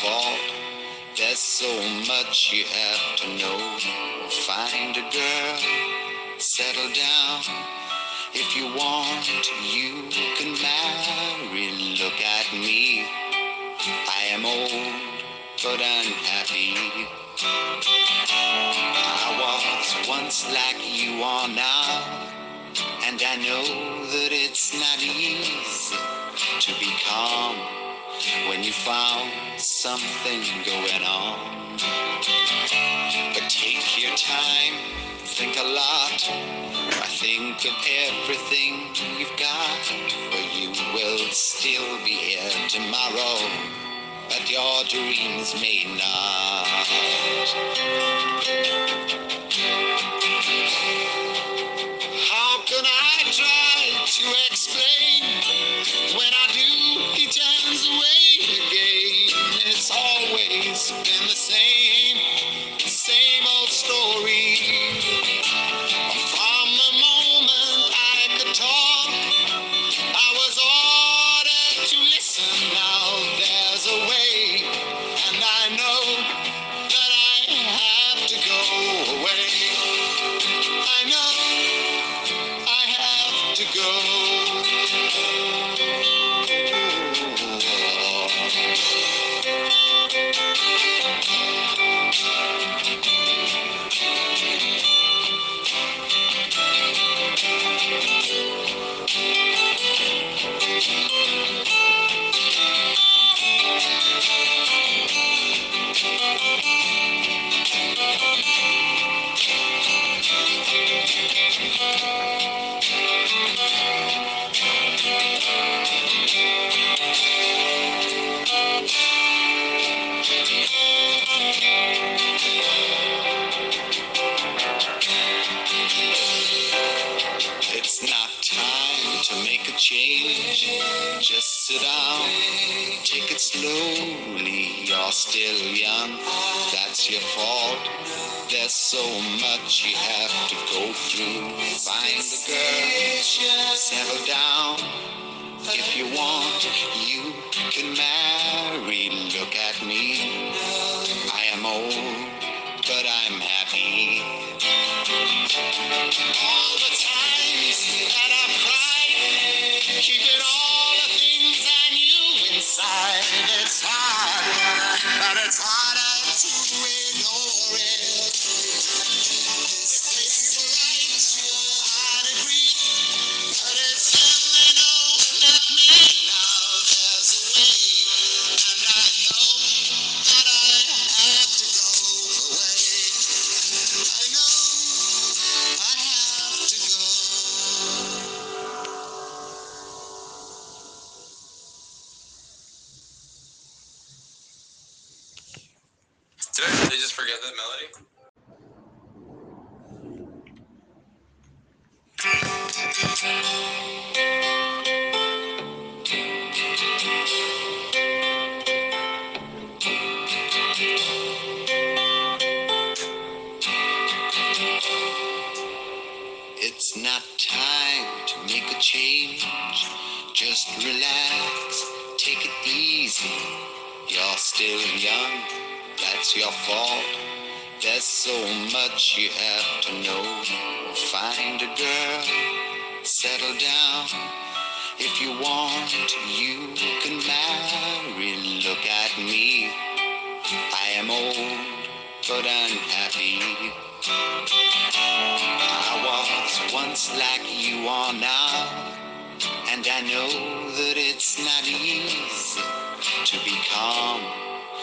fault. There's so much you have to know. Find a girl, settle down. If you want, you can marry. Look at me. I am old, but unhappy. I was once like you are now, and I know that it's not easy to be calm when you found something going on. But take your time, think a lot. I think of everything you've got, for you will still be here tomorrow, but your dreams may not. You can marry. There's so much you have to know. Find a girl, settle down. If you want, you can marry. Look at me. I am old, but unhappy. I was once like you are now, and I know that it's not easy to be calm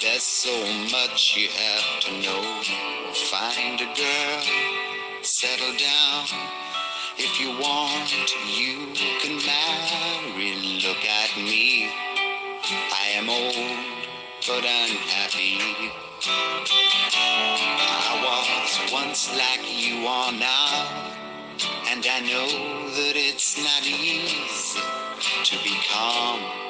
There's so much you have to know. Find a girl, settle down. If you want, you can marry. Look at me, I am old, but I'm. I was once like you are now, and I know that it's not easy to be calm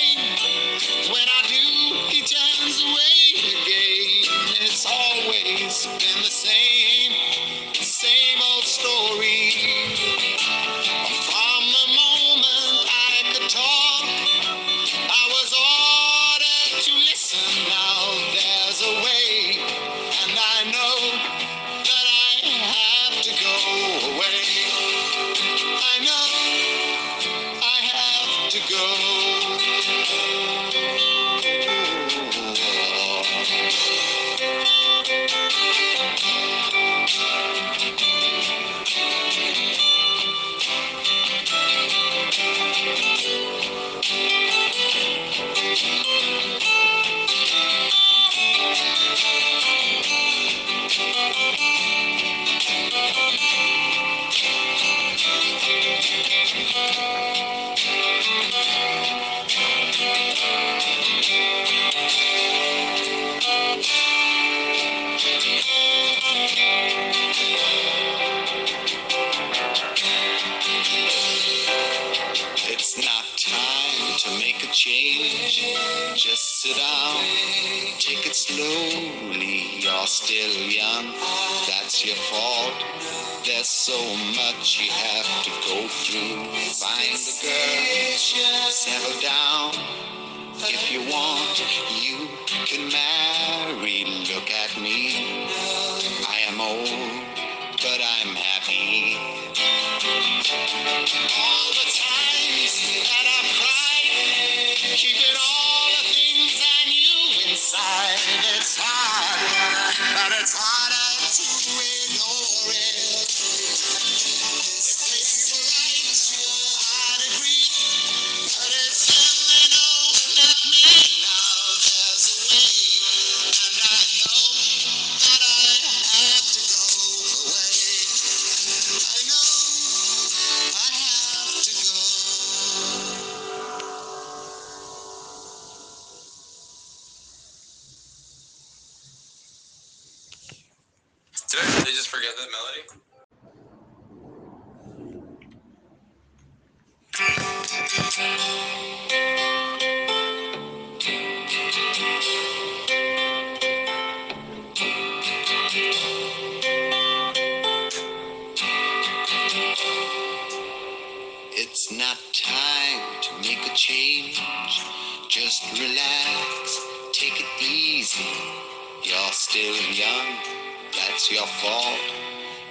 slowly. You're still young, that's your fault. There's so much you have to go through. Find a girl, settle down. If you want, you can marry. Look at me, I am old, but I'm happy.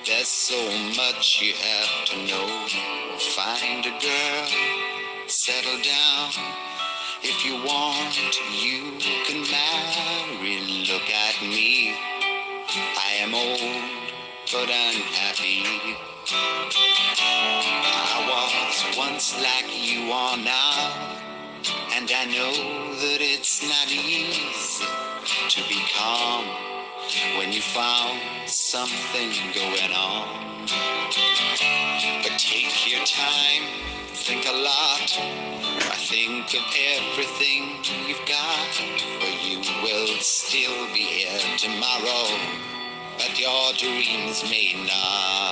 There's so much you have to know. Find a girl, settle down. If you want, you can marry. Look at me. I am old, but unhappy. I was once like you are now, and I know that it's not easy to be calm when you found something going on. But take your time, think a lot. I think of everything you've got, for you will still be here tomorrow, but your dreams may not.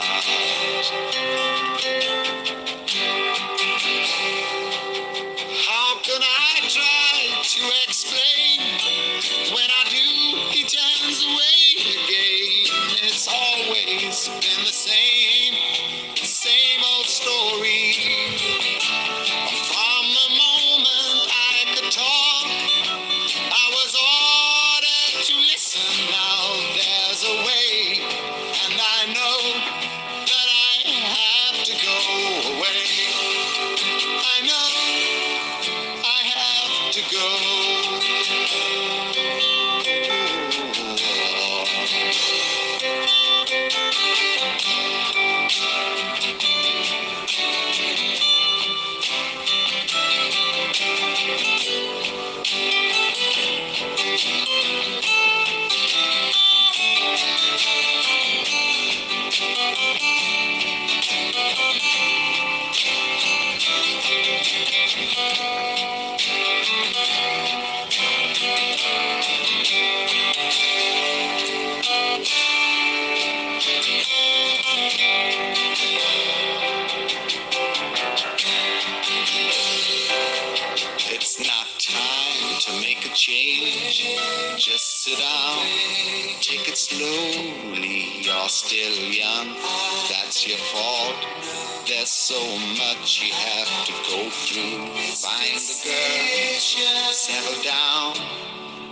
So much you have to go through. Find a girl, settle down.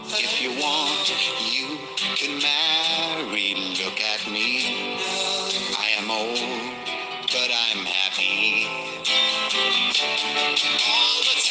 If you want, you can marry. Look at me. I am old, but I'm happy. All the